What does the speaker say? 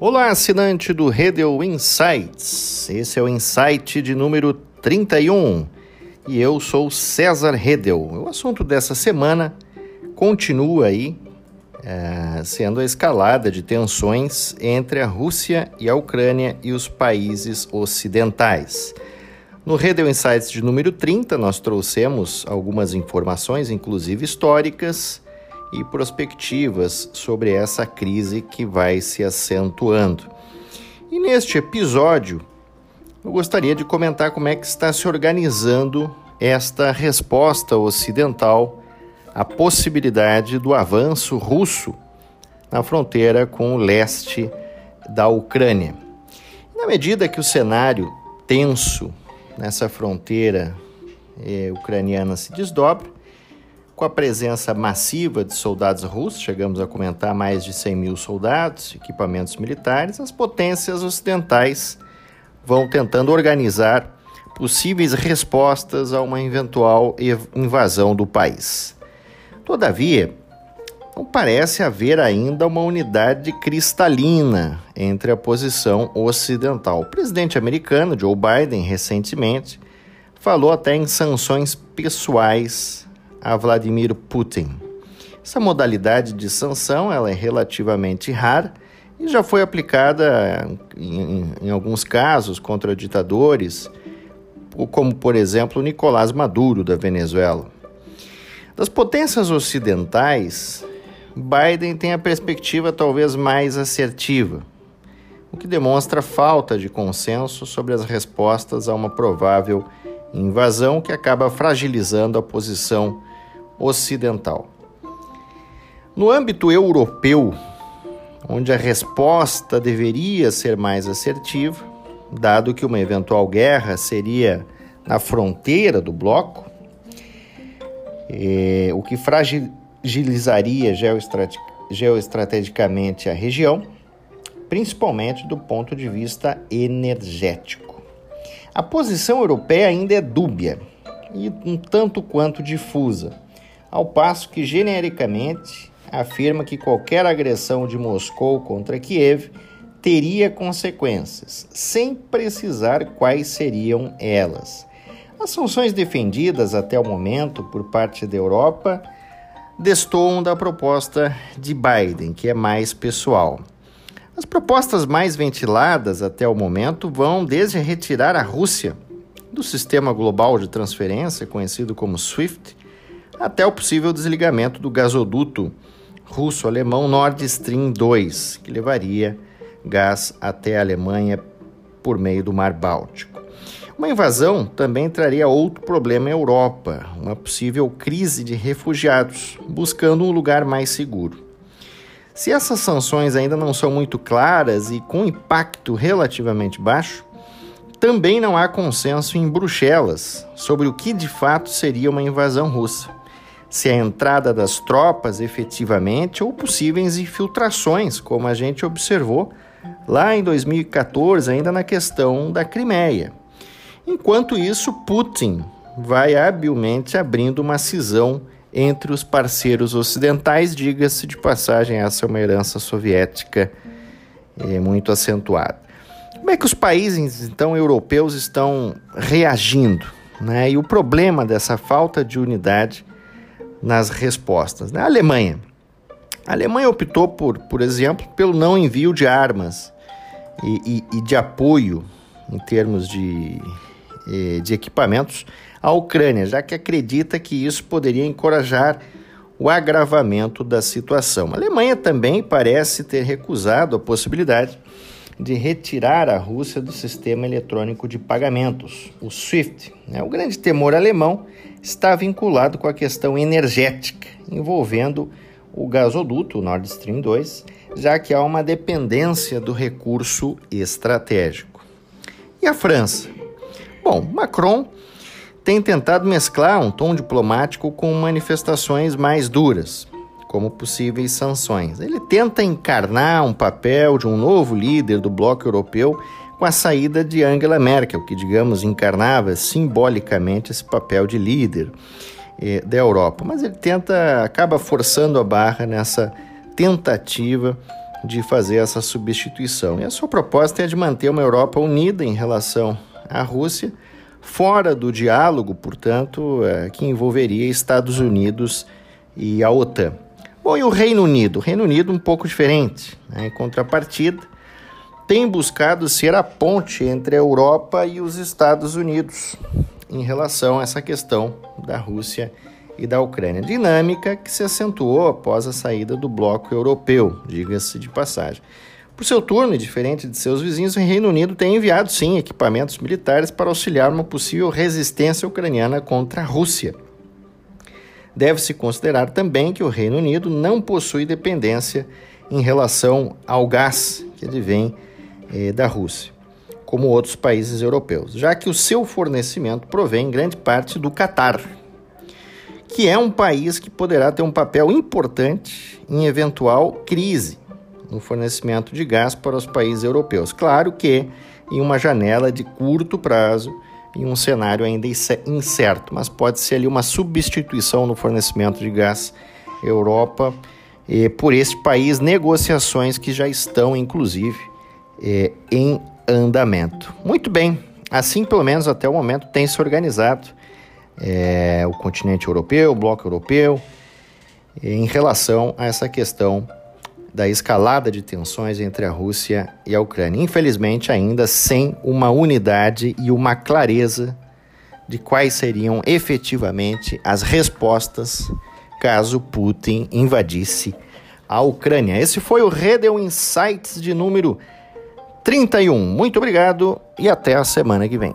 Olá, assinante do Redel Insights. Esse é o Insight de número 31 e eu sou César Redel. O assunto dessa semana continua aí é, sendo a escalada de tensões entre a Rússia e a Ucrânia e os países ocidentais. No Redel Insights de número 30, nós trouxemos algumas informações, inclusive históricas, e perspectivas sobre essa crise que vai se acentuando. E neste episódio, eu gostaria de comentar como é que está se organizando esta resposta ocidental à possibilidade do avanço russo na fronteira com o leste da Ucrânia. Na medida que o cenário tenso nessa fronteira eh, ucraniana se desdobra, com a presença massiva de soldados russos, chegamos a comentar mais de 100 mil soldados, equipamentos militares, as potências ocidentais vão tentando organizar possíveis respostas a uma eventual invasão do país. Todavia, não parece haver ainda uma unidade cristalina entre a posição ocidental. O presidente americano, Joe Biden, recentemente, falou até em sanções pessoais a Vladimir Putin. Essa modalidade de sanção ela é relativamente rara e já foi aplicada em, em alguns casos contra ditadores, como por exemplo Nicolás Maduro da Venezuela. Das potências ocidentais, Biden tem a perspectiva talvez mais assertiva, o que demonstra falta de consenso sobre as respostas a uma provável invasão que acaba fragilizando a posição ocidental. No âmbito europeu, onde a resposta deveria ser mais assertiva, dado que uma eventual guerra seria na fronteira do bloco, é, o que fragilizaria geoestrategicamente a região, principalmente do ponto de vista energético. A posição europeia ainda é dúbia e um tanto quanto difusa ao passo que genericamente afirma que qualquer agressão de Moscou contra Kiev teria consequências, sem precisar quais seriam elas. As sanções defendidas até o momento por parte da Europa destoam da proposta de Biden, que é mais pessoal. As propostas mais ventiladas até o momento vão desde retirar a Rússia do sistema global de transferência, conhecido como SWIFT, até o possível desligamento do gasoduto russo-alemão Nord Stream 2, que levaria gás até a Alemanha por meio do Mar Báltico. Uma invasão também traria outro problema à Europa, uma possível crise de refugiados, buscando um lugar mais seguro. Se essas sanções ainda não são muito claras e com impacto relativamente baixo, também não há consenso em Bruxelas sobre o que de fato seria uma invasão russa se a entrada das tropas efetivamente ou possíveis infiltrações, como a gente observou lá em 2014, ainda na questão da Crimeia. Enquanto isso, Putin vai habilmente abrindo uma cisão entre os parceiros ocidentais, diga-se de passagem, essa é uma herança soviética é, muito acentuada. Como é que os países então europeus estão reagindo? Né? E o problema dessa falta de unidade nas respostas. Né? A Alemanha. A Alemanha optou, por, por exemplo, pelo não envio de armas e, e, e de apoio em termos de, de equipamentos à Ucrânia, já que acredita que isso poderia encorajar o agravamento da situação. A Alemanha também parece ter recusado a possibilidade de retirar a Rússia do sistema eletrônico de pagamentos, o SWIFT. Né? O grande temor alemão está vinculado com a questão energética, envolvendo o gasoduto Nord Stream 2, já que há uma dependência do recurso estratégico. E a França? Bom, Macron tem tentado mesclar um tom diplomático com manifestações mais duras como possíveis sanções. Ele tenta encarnar um papel de um novo líder do bloco europeu com a saída de Angela Merkel, que, digamos, encarnava simbolicamente esse papel de líder eh, da Europa. Mas ele tenta, acaba forçando a barra nessa tentativa de fazer essa substituição. E a sua proposta é de manter uma Europa unida em relação à Rússia, fora do diálogo, portanto, é, que envolveria Estados Unidos e a OTAN. Bom, e o Reino Unido? O Reino Unido um pouco diferente. Né? Em contrapartida, tem buscado ser a ponte entre a Europa e os Estados Unidos em relação a essa questão da Rússia e da Ucrânia. Dinâmica que se acentuou após a saída do bloco europeu, diga-se de passagem. Por seu turno, e diferente de seus vizinhos, o Reino Unido tem enviado sim equipamentos militares para auxiliar uma possível resistência ucraniana contra a Rússia. Deve-se considerar também que o Reino Unido não possui dependência em relação ao gás que advém eh, da Rússia, como outros países europeus, já que o seu fornecimento provém em grande parte do Catar, que é um país que poderá ter um papel importante em eventual crise no fornecimento de gás para os países europeus. Claro que em uma janela de curto prazo, em um cenário ainda incerto, mas pode ser ali uma substituição no fornecimento de gás Europa eh, por este país, negociações que já estão, inclusive, é, em andamento. Muito bem, assim pelo menos até o momento tem se organizado é, o continente europeu, o bloco europeu, em relação a essa questão da escalada de tensões entre a Rússia e a Ucrânia. Infelizmente, ainda sem uma unidade e uma clareza de quais seriam efetivamente as respostas caso Putin invadisse a Ucrânia. Esse foi o Redel Insights de número 31. Muito obrigado e até a semana que vem.